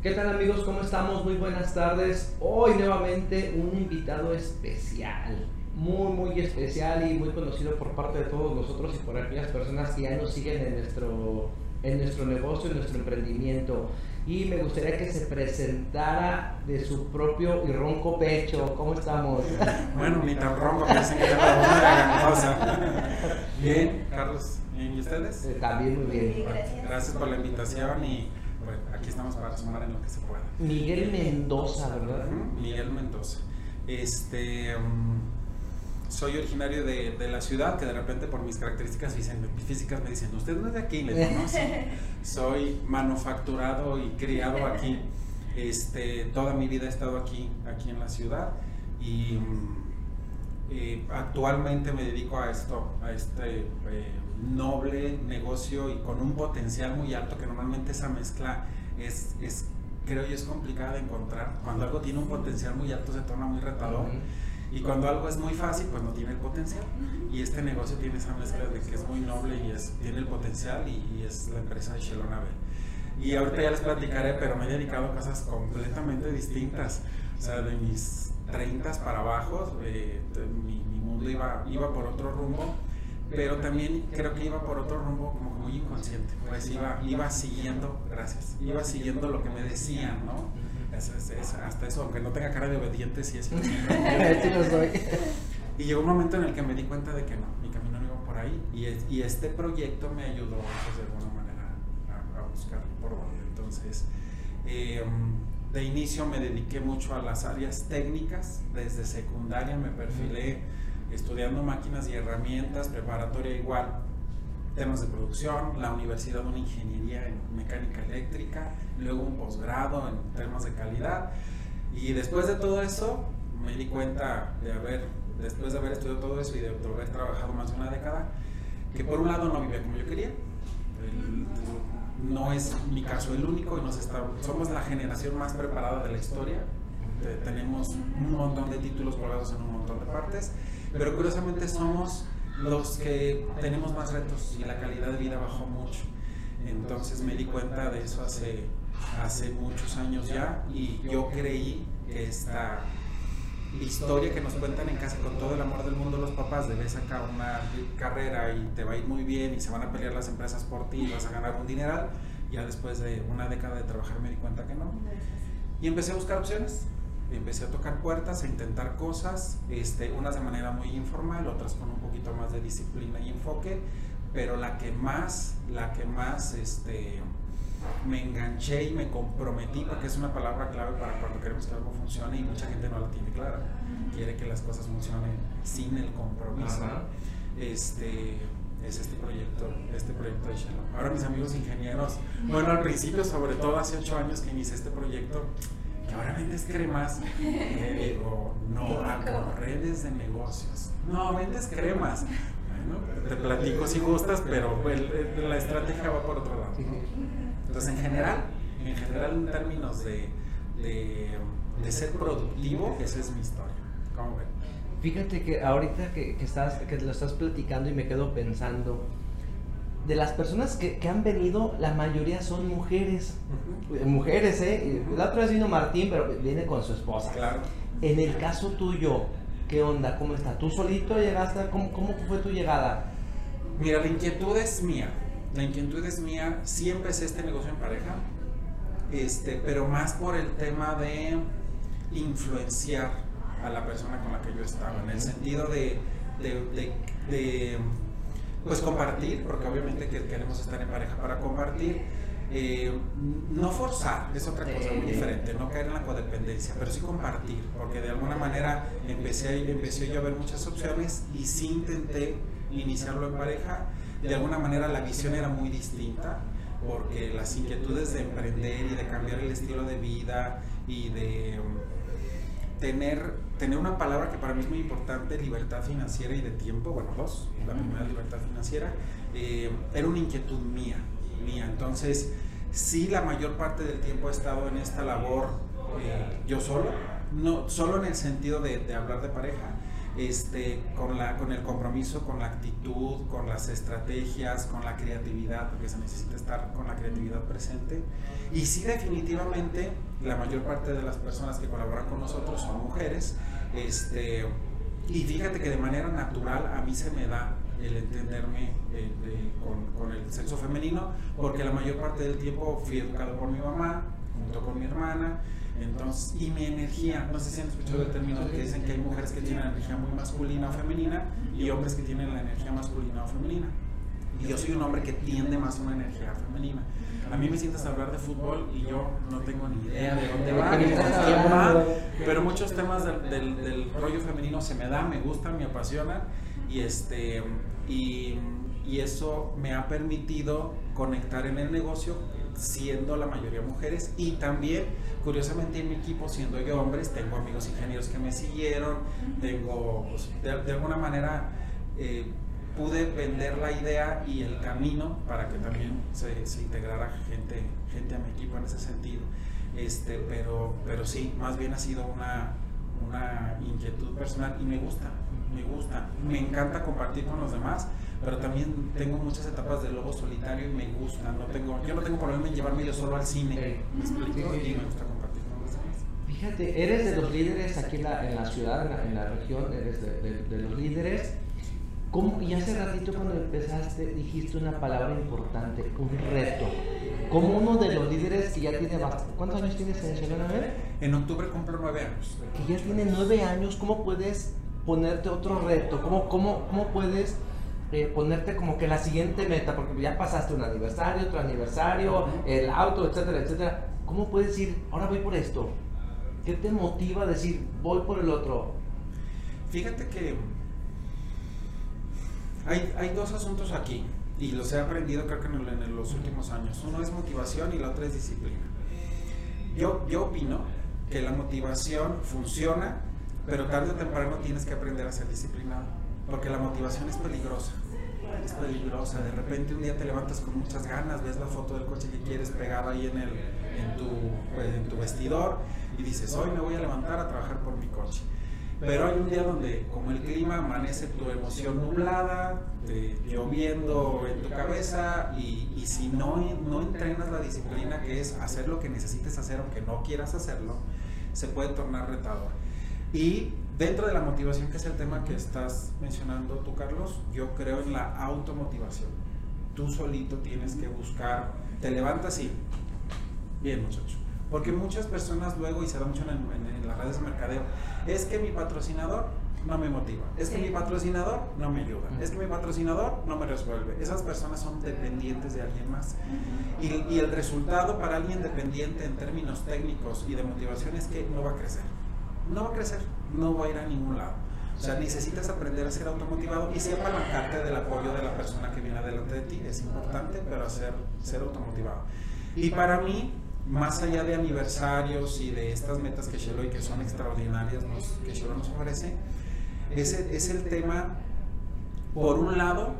¿Qué tal amigos? ¿Cómo estamos? Muy buenas tardes. Hoy nuevamente un invitado especial, muy muy especial y muy conocido por parte de todos nosotros y por aquellas personas que ya nos siguen en nuestro, en nuestro negocio, en nuestro emprendimiento. Y me gustaría que se presentara de su propio y ronco pecho. ¿Cómo estamos? Bueno, ni tan ronco, sí que la cosa. Bien, Carlos. ¿Y ustedes? Eh, También muy bien. Gracias. Gracias por la invitación y bueno, aquí estamos para sumar en lo que se pueda. Miguel Mendoza, ¿verdad? Miguel Mendoza. Este, mm, soy originario de, de la ciudad, que de repente por mis características físicas me dicen, usted no es de aquí, le sí. Soy manufacturado y criado aquí. Este, toda mi vida he estado aquí, aquí en la ciudad y mm, eh, actualmente me dedico a esto, a este eh, noble negocio y con un potencial muy alto que normalmente esa mezcla es, es creo yo es complicada de encontrar. Cuando algo tiene un potencial muy alto se torna muy retador. Ujú. Y cuando algo es muy fácil, pues no tiene el potencial. Y este negocio tiene esa mezcla de que es muy noble y es, tiene el potencial y, y es la empresa de Shelona. Y ahorita ya les platicaré, pero me he dedicado a cosas completamente distintas. O sea, de mis 30 para abajo, eh, de- mi, mi mundo iba, iba por otro rumbo, pero también creo que iba por otro rumbo como muy inconsciente. Pues iba, iba siguiendo, gracias, iba siguiendo lo que me decían, ¿no? Es- es- es- hasta eso, aunque no tenga cara de obediente, sí es y llegó un momento en el que me di cuenta de que no, mi camino no iba por ahí. Y este proyecto me ayudó pues, de alguna manera a, a buscar por dónde. Entonces, eh, de inicio me dediqué mucho a las áreas técnicas. Desde secundaria me perfilé estudiando máquinas y herramientas, preparatoria igual, temas de producción, la universidad una ingeniería en mecánica eléctrica, luego un posgrado en temas de calidad. Y después de todo eso, me di cuenta de haber, después de haber estudiado todo eso y de haber trabajado más de una década, que por un lado no vivía como yo quería. No es mi caso el único y nos somos la generación más preparada de la historia. Te- tenemos un montón de títulos colgados en un montón de partes, pero curiosamente somos los que tenemos más retos y la calidad de vida bajó mucho. Entonces me di cuenta de eso hace, hace muchos años ya y yo creí que esta historia que nos cuentan en casa con todo el amor del mundo los papás de ves acá una carrera y te va a ir muy bien y se van a pelear las empresas por ti y vas a ganar un dineral, ya después de una década de trabajar me di cuenta que no. Y empecé a buscar opciones, empecé a tocar puertas, a intentar cosas, este, unas de manera muy informal, otras con un poquito más de disciplina y enfoque, pero la que más, la que más este, me enganché y me comprometí, porque es una palabra clave para cuando queremos que algo funcione y mucha gente no la tiene clara, quiere que las cosas funcionen sin el compromiso. Ajá. Este, es este proyecto, este proyecto de Shalom. Ahora mis amigos ingenieros, bueno, al principio, sobre todo hace ocho años que inicié este proyecto, que ahora vendes cremas, le digo, no, hago redes de negocios. No, vendes cremas. Bueno, te platico si gustas, pero el- el- la estrategia va por otro lado. ¿no? Entonces, en general, en general, en términos de, de, de ser productivo, esa es mi historia. ¿Cómo ven? Fíjate que ahorita que, que estás, que lo estás platicando y me quedo pensando, de las personas que, que han venido, la mayoría son mujeres. Eh, Mujeres, ¿eh? Y La otra vez vino Martín, pero viene con su esposa. Claro. En el caso tuyo, ¿qué onda? ¿Cómo está? ¿Tú solito llegaste? ¿Cómo, cómo fue tu llegada? Mira, la inquietud es mía. La inquietud es mía. Sí empecé este negocio en pareja, este, pero más por el tema de influenciar a la persona con la que yo estaba, en el sentido de, de- de- de, pues compartir, porque obviamente que queremos estar en pareja para compartir. eh, no forzar, es otra cosa muy diferente, no caer en la codependencia, pero sí compartir, porque de alguna manera empecé, empecé yo a ver muchas opciones y sí intenté iniciarlo en pareja. De alguna manera la visión era muy distinta, porque las inquietudes de emprender y de cambiar el estilo de vida y de um, tener, tener una palabra que para mí es muy importante, libertad financiera y de tiempo, bueno, dos, la primera libertad financiera, eh, era una inquietud mía, mía. Entonces, sí, la mayor parte del tiempo he estado en esta labor eh, yo solo, no solo en el sentido de, de hablar de pareja, este, con, la, con el compromiso, con la actitud, con las estrategias, con la creatividad, porque se necesita estar con la creatividad presente. Y sí, definitivamente, la mayor parte de las personas que colaboran con nosotros son mujeres. Este, y fíjate que de manera natural a mí se me da el entenderme eh, con, con, el sexo femenino, porque la mayor parte del tiempo fui educado por mi mamá, junto con mi hermana, entonces, y mi energía, no sé si han escuchado el término que dicen que hay mujeres que tienen energía muy masculina o femenina y hombres que tienen la energía masculina o femenina. Y yo soy un hombre que tiende más a una energía femenina. A mí me sientas a hablar de fútbol y yo no tengo ni idea de dónde va, ni quién va, pero muchos temas del, del, del, rollo femenino se me da, me gustan, me apasionan y, este, y, y eso me ha permitido conectar en el negocio siendo la mayoría mujeres. Y también curiosamente en mi equipo siendo yo hombres tengo amigos ingenieros que me siguieron. Tengo pues, de, de, alguna manera eh, pude vender la idea y el camino para que también se, se, integrara gente gente a mi equipo en ese sentido. Este pero pero sí más bien ha sido una una inquietud personal y me gusta me gusta. Me encanta compartir con los demás pero también tengo muchas etapas de lobo solitario y me gusta. No tengo, yo no tengo problema en llevarme yo solo al cine. ¿Me explico? Y me gusta compartir con los demás. Fíjate, eres de los líderes aquí en la, en la ciudad, en la, en la, región, eres de, de, de los líderes. ¿Cómo, y hace ratito cuando empezaste dijiste una palabra importante, un reto. Como uno de los líderes que ya tiene bastante. ¿Cuántos años tienes en Barcelona? En octubre cumplo nueve años. Que ya tiene nueve años, ¿cómo puedes ponerte otro reto? ¿Cómo, cómo, cómo puedes eh, ponerte como que la siguiente meta, porque ya pasaste un aniversario, otro aniversario, el auto, etcétera, etcétera. ¿Cómo puedes decir, ahora voy por esto? ¿Qué te motiva a decir, voy por el otro? Fíjate que hay, hay dos asuntos aquí y los he aprendido creo que en, el, en, los últimos años. Uno es motivación y la otra es disciplina. Yo, yo opino que la motivación funciona, pero tarde o temprano tienes que aprender a ser disciplinado, porque la motivación es peligrosa. Es peligrosa. De repente un día te levantas con muchas ganas, ves la foto del coche que quieres pegado ahí en, el, en, tu, pues, en tu vestidor y dices, hoy me voy a levantar a trabajar por mi coche. Pero hay un día donde, como el clima, amanece tu emoción nublada, te, lloviendo en tu cabeza, y, y, si no, no entrenas la disciplina, que es hacer lo que necesites hacer, aunque no quieras hacerlo, se puede tornar retador. Y dentro de la motivación, que es el tema que estás mencionando tú, Carlos, yo creo en la automotivación. Tú solito tienes que buscar, te levantas y, bien muchacho, porque muchas personas luego, y se da mucho en, en, en, las redes de mercadeo, es que mi patrocinador no me motiva, es que sí. mi patrocinador no me ayuda, es que mi patrocinador no me resuelve. Esas personas son dependientes de alguien más. Y, y el resultado para alguien dependiente en términos técnicos y de motivación es que no va a crecer. No va a crecer, no va a ir a ningún lado. O sea, necesitas aprender a ser automotivado y siempre apalancarte del apoyo de la persona que viene delante de ti. Es importante, pero ser, ser automotivado. Y para mí, más allá de aniversarios y de estas metas que Sheloy, que son extraordinarias, nos, que Sheloy nos ofrece, es es el tema, por un lado,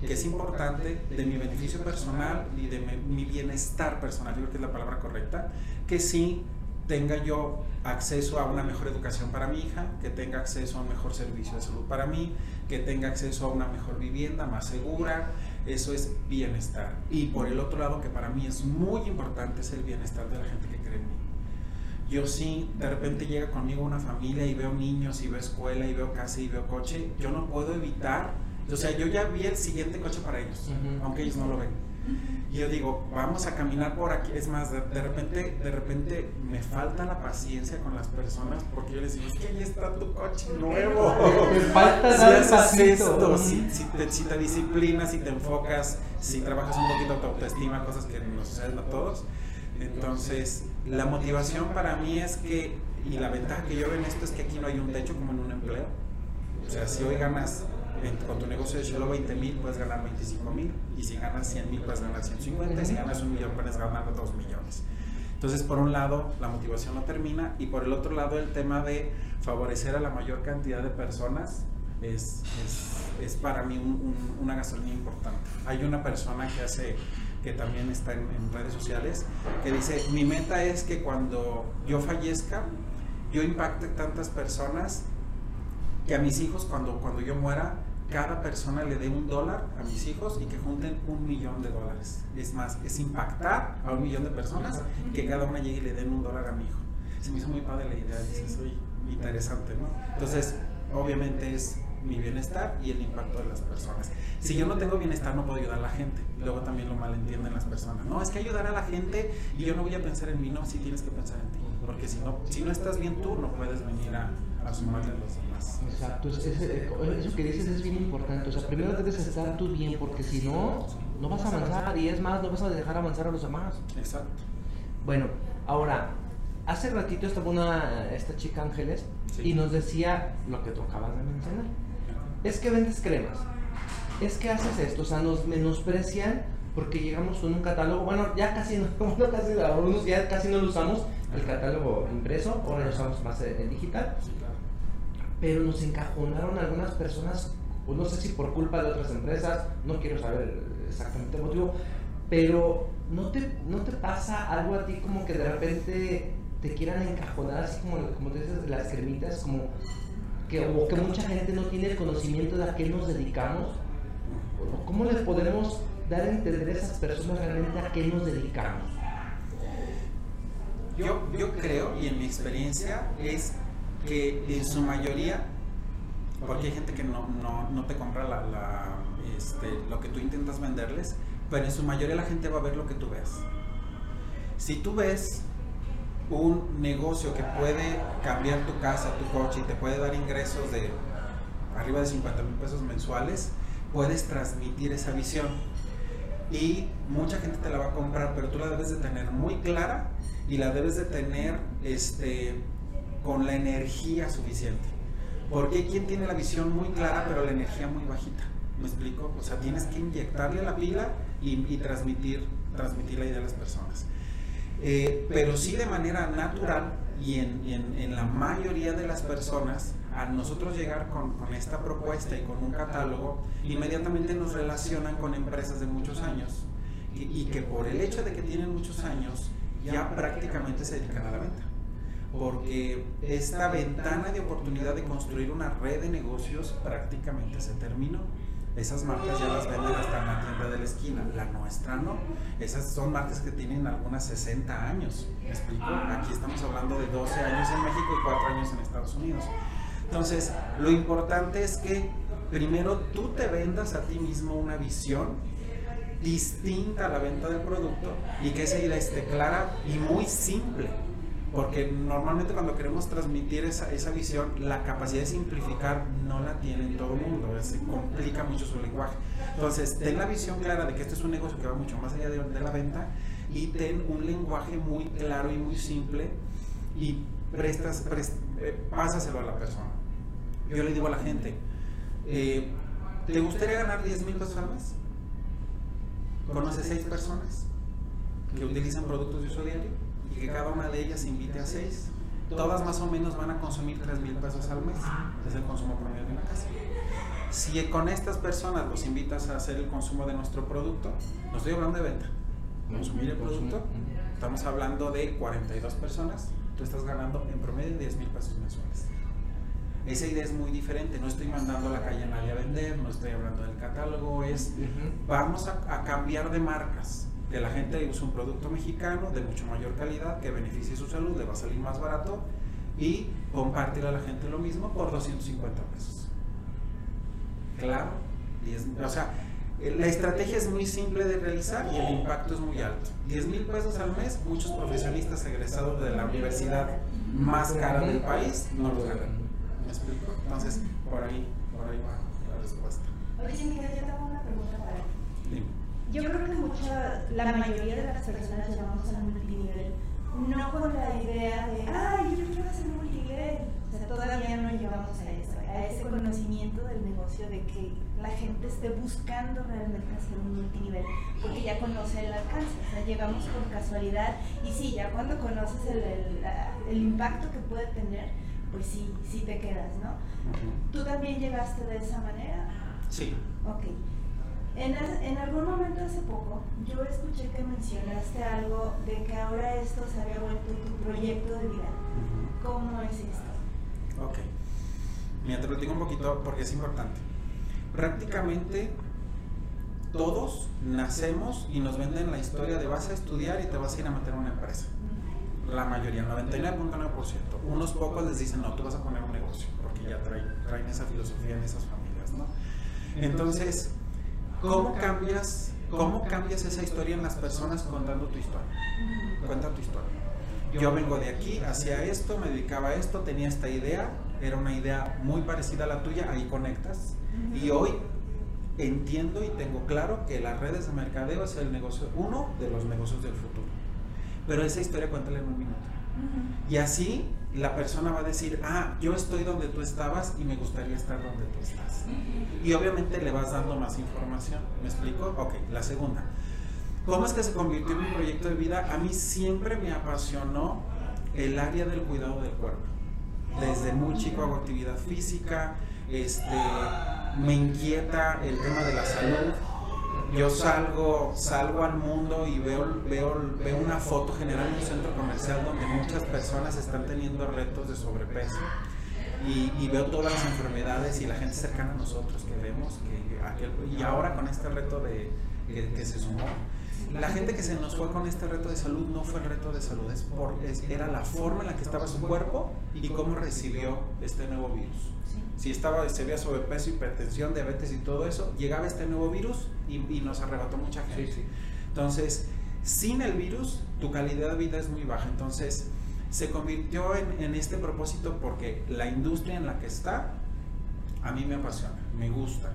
que es importante de mi beneficio personal y de mi bienestar personal, yo creo que es la palabra correcta, que sí tenga yo acceso a una mejor educación para mi hija, que tenga acceso a un mejor servicio de salud para mí, que tenga acceso a una mejor vivienda más segura, eso es bienestar. Y por el otro lado, que para mí es muy importante, es el bienestar de la gente que cree en mí. Yo sí, de repente llega conmigo una familia y veo niños y veo escuela y veo casa y veo coche, yo no puedo evitar, o sea, yo ya vi el siguiente coche para ellos, uh -huh. aunque ellos no lo ven. Y yo digo, vamos a caminar por aquí. Es más, de, de, repente, de repente me falta la paciencia con las personas porque yo les digo, es que ahí está tu coche nuevo. Me falta si haces esto, si, si, te, si te disciplinas, si te enfocas, si trabajas un poquito tu autoestima, cosas que nos suceden a todos. Entonces, la motivación para mí es que, y la ventaja que yo veo en esto es que aquí no hay un techo como en un empleo. O sea, si hoy ganas con tu negocio de solo 20 mil puedes ganar 25 mil y si ganas 100 mil puedes ganar 150 y si ganas un millón puedes ganar 2 millones. Entonces, por un lado, la motivación no termina y por el otro lado, el tema de favorecer a la mayor cantidad de personas es, es, es para mí un, un, una gasolina importante. Hay una persona que hace que también está en, en redes sociales, que dice, mi meta es que cuando yo fallezca, yo impacte tantas personas que a mis hijos cuando, cuando yo muera, cada persona le dé un dólar a mis hijos y que junten un millón de dólares. Es más, es impactar a un millón de personas que cada una llegue y le den un dólar a mi hijo. Se me hizo muy padre la idea, dice, soy interesante, ¿no? Entonces, obviamente es mi bienestar y el impacto de las personas. Si yo no tengo bienestar, no puedo ayudar a la gente. Luego también lo malentienden las personas. No, es que ayudar a la gente y yo no voy a pensar en mí, no, sí tienes que pensar en ti. Porque si no, si no estás bien tú, no puedes venir a, a sumarle a los demás. Exacto, eso que dices es bien importante. O sea, primero debes estar tú bien, porque si no, no vas a avanzar y es más, no vas a dejar avanzar a los demás. Exacto. Bueno, ahora, hace ratito estaba una, esta chica Ángeles y nos decía lo que tú acabas de mencionar. Es que vendes cremas. Es que haces esto, o sea, nos menosprecian porque llegamos con un catálogo, bueno, ya casi no, no casi, algunos ya casi no lo usamos, el catálogo impreso, ahora lo usamos más en digital. Pero nos encajonaron algunas personas, o no sé si por culpa de otras empresas, no quiero saber exactamente el motivo, pero ¿no te, ¿no te pasa algo a ti como que de repente te quieran encajonar así como, como te dices, las cremitas, como que, o que mucha gente no tiene el conocimiento de a qué nos dedicamos? ¿Cómo les podemos dar a entender a esas personas realmente a qué nos dedicamos? Yo, yo creo, y en mi experiencia, es que en su mayoría, porque hay gente que no, no, no te compra la, la, este, lo que tú intentas venderles, pero en su mayoría la gente va a ver lo que tú ves. Si tú ves un negocio que puede cambiar tu casa, tu coche y te puede dar ingresos de arriba de 50 mil pesos mensuales, puedes transmitir esa visión. Y mucha gente te la va a comprar, pero tú la debes de tener muy clara y la debes de tener este, con la energía suficiente. Porque quien tiene la visión muy clara, pero la energía muy bajita. ¿Me explico? O sea, tienes que inyectarle la pila y, transmitir, transmitir la idea a las personas. Eh, pero sí de manera natural y en, en, en, la mayoría de las personas, a nosotros llegar con, con, esta propuesta y con un catálogo, inmediatamente nos relacionan con empresas de muchos años y, y que por el hecho de que tienen muchos años ya prácticamente se dedican a la venta porque esta ventana de oportunidad de construir una red de negocios prácticamente se terminó. Esas marcas ya las venden hasta en la tienda de la esquina. La nuestra no. Esas son marcas que tienen algunas 60 años. ¿Me explico? Aquí estamos hablando de 12 años en México y 4 años en Estados Unidos. Entonces, lo importante es que primero tú te vendas a ti mismo una visión distinta a la venta del producto y que esa idea esté clara y muy simple porque normalmente cuando queremos transmitir esa, esa visión, la capacidad de simplificar no la tiene todo el mundo, se complica mucho su lenguaje. Entonces, ten la visión clara de que este es un negocio que va mucho más allá de, la venta y ten un lenguaje muy claro y muy simple y prestas, prest, eh, pásaselo a la persona. Yo le digo a la gente, eh, ¿te gustaría ganar 10 mil pesos al mes? ¿Conoces seis personas que utilizan productos de uso diario? Y que cada una de ellas invite a seis, todas más o menos van a consumir 3 mil pesos al mes. Es el consumo promedio de una casa. Si con estas personas los invitas a hacer el consumo de nuestro producto, no estoy hablando de venta, consumir el producto, estamos hablando de 42 personas, tú estás ganando en promedio 10 mil pesos mensuales. Esa idea es muy diferente, no estoy mandando a la calle a nadie a vender, no estoy hablando del catálogo, es vamos a, a cambiar de marcas, que la gente use un producto mexicano de mucho mayor calidad, que beneficie su salud, le va a salir más barato y compartir a la gente lo mismo por 250 pesos. Claro, o sea, la estrategia es muy simple de realizar y el impacto es muy alto. 10 mil pesos al mes, muchos profesionistas egresados de la universidad más cara del país no lo ganan. ¿Me explico? Entonces, por ahí, por ahí va la respuesta. Oye, Miguel, yo tengo una pregunta para ti. Dime yo creo que mucha, la mayoría de las personas llegamos al multinivel no con la idea de, ay, yo quiero hacer multinivel. O sea, todavía no llegamos a eso, a ese conocimiento del negocio de que la gente esté buscando realmente hacer un multinivel, porque ya conoce el alcance. O sea, llegamos por casualidad y sí, ya cuando conoces el, el, el impacto que puede tener, pues sí, sí te quedas, ¿no? Uh -huh. ¿Tú también llegaste de esa manera? Sí. Ok. En, en, algún momento hace poco yo escuché que mencionaste algo de que ahora esto se había vuelto tu proyecto de vida. ¿Cómo es esto? Ok. Mira, te platico un poquito porque es importante. Prácticamente todos nacemos y nos venden la historia de vas a estudiar y te vas a ir a meter a una empresa. La mayoría, 99.9%. Unos pocos les dicen, no, tú vas a poner un negocio, porque ya traen, traen esa filosofía en esas familias, ¿no? Entonces, ¿cómo cambias, ¿cómo cambias esa historia en las personas contando tu historia? Cuenta tu historia. Yo vengo de aquí, hacía esto, me dedicaba a esto, tenía esta idea, era una idea muy parecida a la tuya, ahí conectas. Y hoy entiendo y tengo claro que las redes de mercadeo es el negocio, uno de los negocios del futuro. Pero esa historia cuéntale en un minuto. Y así la persona va a decir, ah, yo estoy donde tú estabas y me gustaría estar donde tú estás. Y obviamente le vas dando más información. ¿Me explico? Ok, la segunda. ¿Cómo es que se convirtió en mi proyecto de vida? A mí siempre me apasionó el área del cuidado del cuerpo. Desde muy chico hago actividad física, este, me inquieta el tema de la salud. Yo salgo, salgo al mundo y veo, veo, veo una foto general en un centro comercial donde muchas personas están teniendo retos de sobrepeso. Y, veo todas las enfermedades y la gente cercana a nosotros que vemos que y ahora con este reto de que, se sumó. La gente que se nos fue con este reto de salud no fue el reto de salud es por, era la forma en la que estaba su cuerpo y cómo recibió este nuevo virus. Si estaba, se veía sobrepeso, hipertensión, diabetes y todo eso, llegaba este nuevo virus y, nos arrebató mucha gente. Entonces, sin el virus, tu calidad de vida es muy baja. Entonces, se convirtió en, este propósito porque la industria en la que está, a mí me apasiona, me gusta.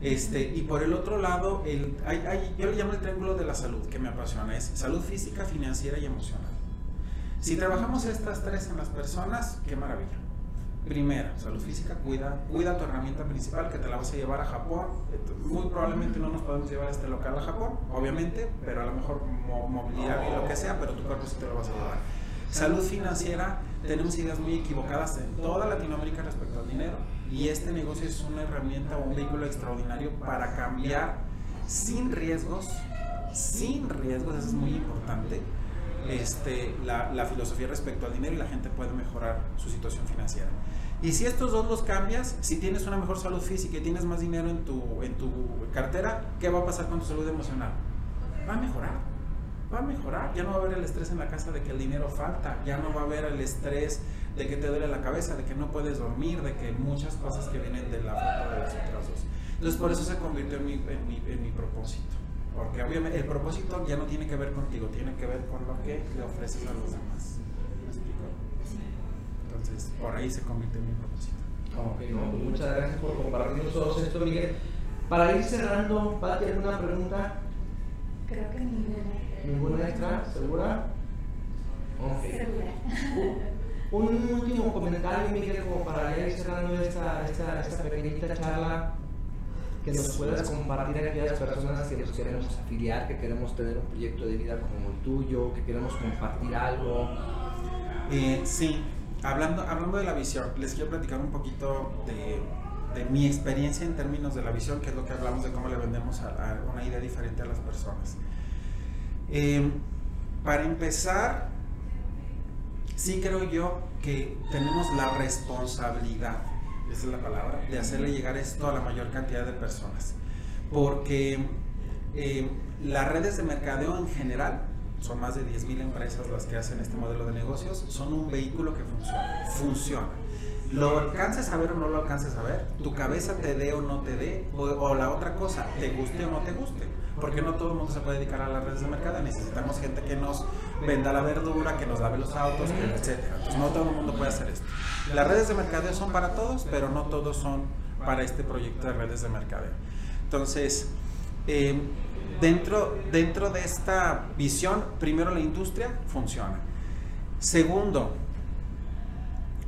Este, y por el otro lado, el, hay, yo le llamo el triángulo de la salud, que me apasiona, es salud física, financiera y emocional. Si trabajamos estas tres en las personas, qué maravilla. Primera, salud física, cuida, cuida tu herramienta principal que te la vas a llevar a Japón. Muy probablemente no nos podemos llevar este local a Japón, obviamente, pero a lo mejor movilidad y lo que sea, pero tu cuerpo sí te lo vas a llevar. Salud financiera, tenemos ideas muy equivocadas en toda Latinoamérica respecto al dinero y este negocio es una herramienta o un vehículo extraordinario para cambiar sin riesgos, sin riesgos, eso es muy importante, este, la, la, filosofía respecto al dinero y la gente puede mejorar su situación financiera. Y si estos dos los cambias, si tienes una mejor salud física y tienes más dinero en tu, en tu cartera, ¿qué va a pasar con tu salud emocional? Va a mejorar, va a mejorar. Ya no va a haber el estrés en la casa de que el dinero falta, ya no va a haber el estrés de que te duele la cabeza, de que no puedes dormir, de que muchas cosas que vienen de la falta de los atrasos. Entonces por eso se convirtió en mi, en mi, en mi propósito. Porque obviamente el propósito ya no tiene que ver contigo, tiene que ver con lo que le ofreces a los demás. Entonces, por ahí se convierte en mi propósito. Pues muchas gracias por compartirnos todo esto, Miguel. Para ir cerrando, ¿Pati, alguna pregunta? Creo que ninguna. ¿Ninguna extra? ¿Segura? Segura. Un último comentario, Miguel, como para ir cerrando esta, esta, esta pequeñita charla que nos puedas compartir a aquellas personas que nos queremos afiliar, que queremos tener un proyecto de vida como el tuyo, que queremos compartir algo. Eh, sí, hablando, hablando de la visión, les quiero platicar un poquito de, de, mi experiencia en términos de la visión, que es lo que hablamos de cómo le vendemos a, una idea diferente a las personas. Eh, para empezar, sí creo yo que tenemos la responsabilidad, esa es la palabra, de hacerle llegar esto a la mayor cantidad de personas. Porque eh, las redes de mercadeo en general son más de 10.000 empresas las que hacen este modelo de negocios, son un vehículo que funciona, funciona. Lo alcances a ver o no lo alcances a ver, tu cabeza te dé o no te dé, o, la otra cosa, te guste o no te guste, porque no todo el mundo se puede dedicar a las redes de mercado, necesitamos gente que nos venda la verdura, que nos lave los autos, etc. No todo el mundo puede hacer esto. Las redes de mercadeo son para todos, pero no todos son para este proyecto de redes de mercadeo. Entonces, eh, dentro, dentro de esta visión, primero la industria funciona. Segundo,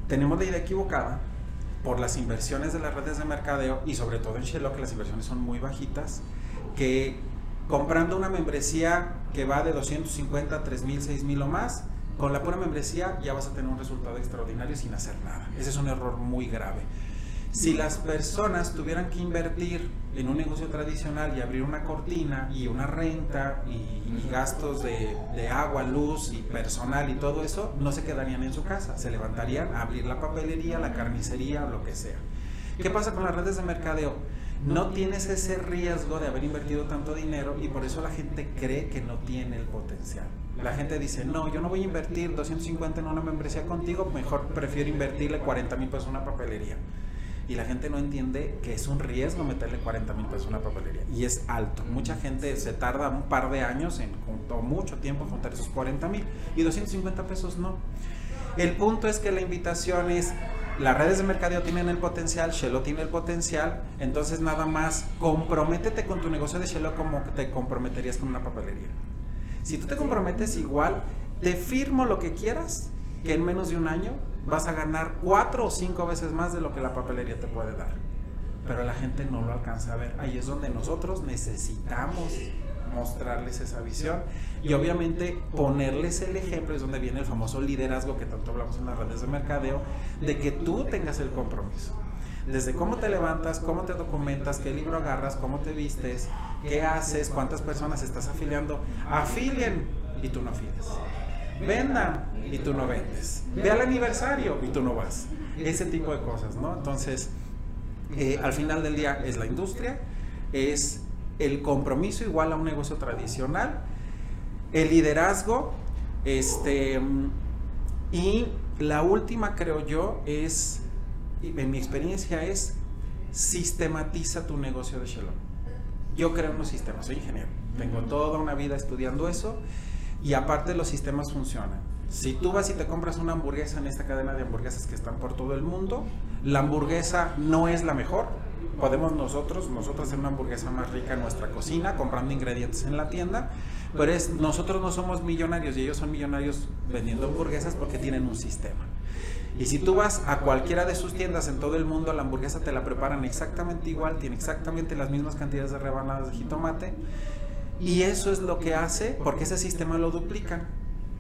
tenemos la idea equivocada por las inversiones de las redes de mercadeo y sobre todo en Shelo, que las inversiones son muy bajitas, que comprando una membresía que va de 250, 3000, 6000 o más, con la pura membresía ya vas a tener un resultado extraordinario sin hacer nada. Ese es un error muy grave. Si las personas tuvieran que invertir en un negocio tradicional y abrir una cortina y una renta y, gastos de, agua, luz y personal y todo eso, no se quedarían en su casa, se levantarían a abrir la papelería, la carnicería lo que sea. ¿Qué pasa con las redes de mercadeo? No tienes ese riesgo de haber invertido tanto dinero y por eso la gente cree que no tiene el potencial. La gente dice, no, yo no voy a invertir 250 en una membresía contigo, mejor prefiero invertirle 40 mil pesos en una papelería. Y la gente no entiende que es un riesgo meterle 40 mil pesos en una papelería. Y es alto. Mucha gente se tarda un par de años en, o mucho tiempo en juntar esos 40 mil y 250 pesos no. El punto es que la invitación es, las redes de mercadeo tienen el potencial, Shelo tiene el potencial, entonces nada más comprométete con tu negocio de Shelo como te comprometerías con una papelería. Si tú te comprometes igual, te firmo lo que quieras, que en menos de un año vas a ganar cuatro o cinco veces más de lo que la papelería te puede dar. Pero la gente no lo alcanza a ver. Ahí es donde nosotros necesitamos mostrarles esa visión y obviamente ponerles el ejemplo, es donde viene el famoso liderazgo que tanto hablamos en las redes de mercadeo, de que tú tengas el compromiso. Desde cómo te levantas, cómo te documentas, qué libro agarras, cómo te vistes, qué haces, cuántas personas estás afiliando. Afilien y tú no afilias. Vendan y tú no vendes. Ve al aniversario y tú no vas. Ese tipo de cosas, ¿no? Entonces, eh, al final del día es la industria, es el compromiso igual a un negocio tradicional, el liderazgo, este, y la última creo yo es, en mi experiencia es, sistematiza tu negocio de Shalom. Yo creo en los sistemas, soy ingeniero, tengo toda una vida estudiando eso y aparte los sistemas funcionan. Si tú vas y te compras una hamburguesa en esta cadena de hamburguesas que están por todo el mundo, la hamburguesa no es la mejor, podemos nosotros, nosotros hacer una hamburguesa más rica en nuestra cocina, comprando ingredientes en la tienda, pero es, nosotros no somos millonarios y ellos son millonarios vendiendo hamburguesas porque tienen un sistema. Y si tú vas a cualquiera de sus tiendas en todo el mundo, la hamburguesa te la preparan exactamente igual, tiene exactamente las mismas cantidades de rebanadas de jitomate. Y eso es lo que hace, porque ese sistema lo duplican.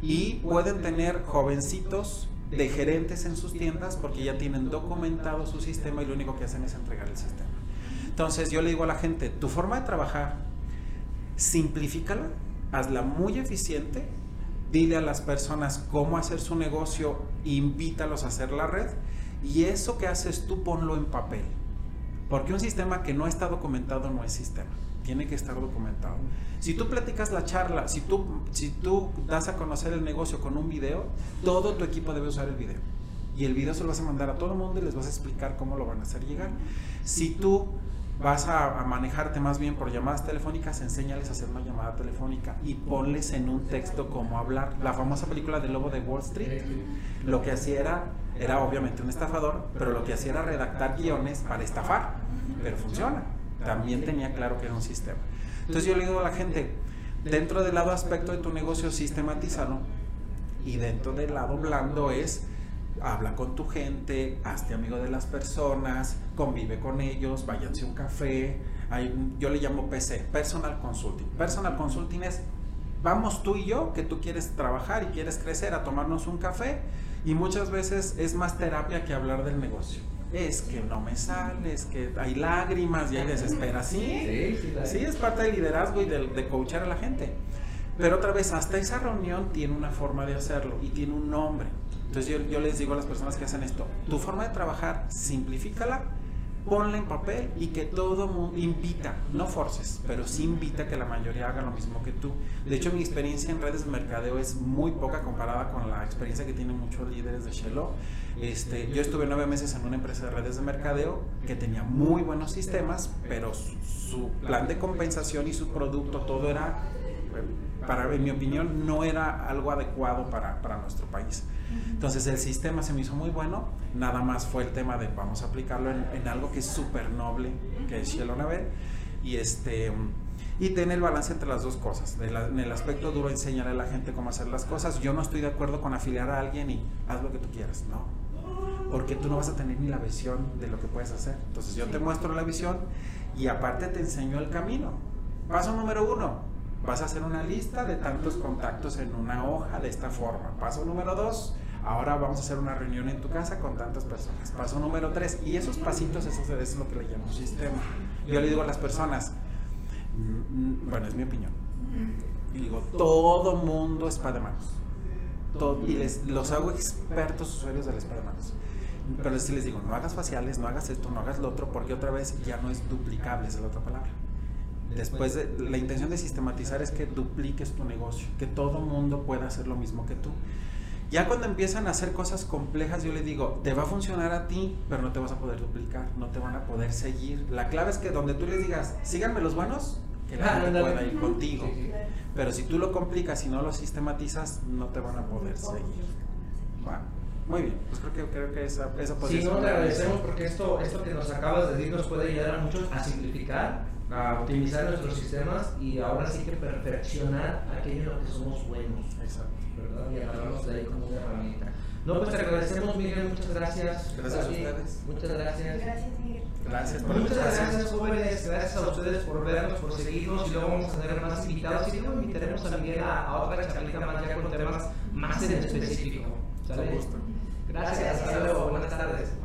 Y pueden tener jovencitos de gerentes en sus tiendas porque ya tienen documentado su sistema y lo único que hacen es entregar el sistema. Entonces yo le digo a la gente, tu forma de trabajar, simplifícala, hazla muy eficiente, dile a las personas cómo hacer su negocio, invítalos a hacer la red y eso que haces tú ponlo en papel. Porque un sistema que no está documentado no es sistema tiene que estar documentado. Si tú platicas la charla, si tú, si tú das a conocer el negocio con un video, todo tu equipo debe usar el video. Y el video se lo vas a mandar a todo el mundo y les vas a explicar cómo lo van a hacer llegar. Si tú vas a, manejarte más bien por llamadas telefónicas, enséñales a hacer una llamada telefónica y ponles en un texto cómo hablar. La famosa película del lobo de Wall Street, lo que hacía era, era obviamente un estafador, pero lo que hacía era redactar guiones para estafar, pero funciona también tenía claro que era un sistema. Entonces yo le digo a la gente, dentro del lado aspecto de tu negocio, sistematizarlo y dentro del lado blando es habla con tu gente, hazte amigo de las personas, convive con ellos, váyanse a un café. yo le llamo PC, Personal Consulting. Personal Consulting es, vamos tú y yo, que tú quieres trabajar y quieres crecer, a tomarnos un café y muchas veces es más terapia que hablar del negocio es que no me sale, es que hay lágrimas y hay desesperación. Sí, sí, es parte del liderazgo y de, de coachar a la gente. Pero otra vez, hasta esa reunión tiene una forma de hacerlo y tiene un nombre. Entonces yo, yo les digo a las personas que hacen esto, tu forma de trabajar, simplifícala ponla en papel y que todo mundo invita, no forces, pero sí invita a que la mayoría haga lo mismo que tú. De hecho, mi experiencia en redes de mercadeo es muy poca comparada con la experiencia que tienen muchos líderes de Shelo. Este, yo estuve nueve meses en una empresa de redes de mercadeo que tenía muy buenos sistemas, pero su, plan de compensación y su producto, todo era, para, en mi opinión, no era algo adecuado para, para nuestro país. Entonces el sistema se me hizo muy bueno, nada más fue el tema de vamos a aplicarlo en, algo que es súper noble, que es Shell y este y tener el balance entre las dos cosas. en el aspecto duro, enseñar a la gente cómo hacer las cosas. Yo no estoy de acuerdo con afiliar a alguien y haz lo que tú quieras, no. Porque tú no vas a tener ni la visión de lo que puedes hacer. Entonces yo te muestro la visión y aparte te enseño el camino. Paso número uno, vas a hacer una lista de tantos contactos en una hoja de esta forma. Paso número dos, ahora vamos a hacer una reunión en tu casa con tantas personas. Paso número tres, y esos pasitos, eso es lo que le llamo sistema. Yo le digo a las personas, mm, bueno, es mi opinión, y digo, todo mundo es para manos. y les, los hago expertos usuarios del spa de manos. Pero si les digo, no hagas faciales, no hagas esto, no hagas lo otro, porque otra vez ya no es duplicable, es la otra palabra. Después, de, la intención de sistematizar es que dupliques tu negocio, que todo mundo pueda hacer lo mismo que tú. Ya cuando empiezan a hacer cosas complejas, yo le digo, te va a funcionar a ti, pero no te vas a poder duplicar, no te van a poder seguir. La clave es que donde tú les digas, síganme los buenos, que la ah, gente pueda ir contigo. Pero si tú lo complicas y no lo sistematizas, no te van a poder seguir. muy bien, pues creo que, creo que esa, esa posición. Sí, no, te agradecemos porque esto, esto que nos acabas de decir nos puede ayudar a muchos a simplificar, a optimizar nuestros sistemas y ahora sí que perfeccionar aquello en lo que somos buenos. Exacto. ¿verdad? Y agarrarnos de ahí como una herramienta. No, pues te agradecemos, Miguel, muchas gracias. Gracias a ustedes. Muchas gracias. Gracias, Miguel. Gracias por Muchas gracias, jóvenes. Gracias a ustedes por vernos, por seguirnos. Y luego vamos a tener más invitados. Y luego invitaremos a Miguel a, otra charlita más ya con temas más en específico. ¿Sale? Gracias, hasta luego. Buenas tardes.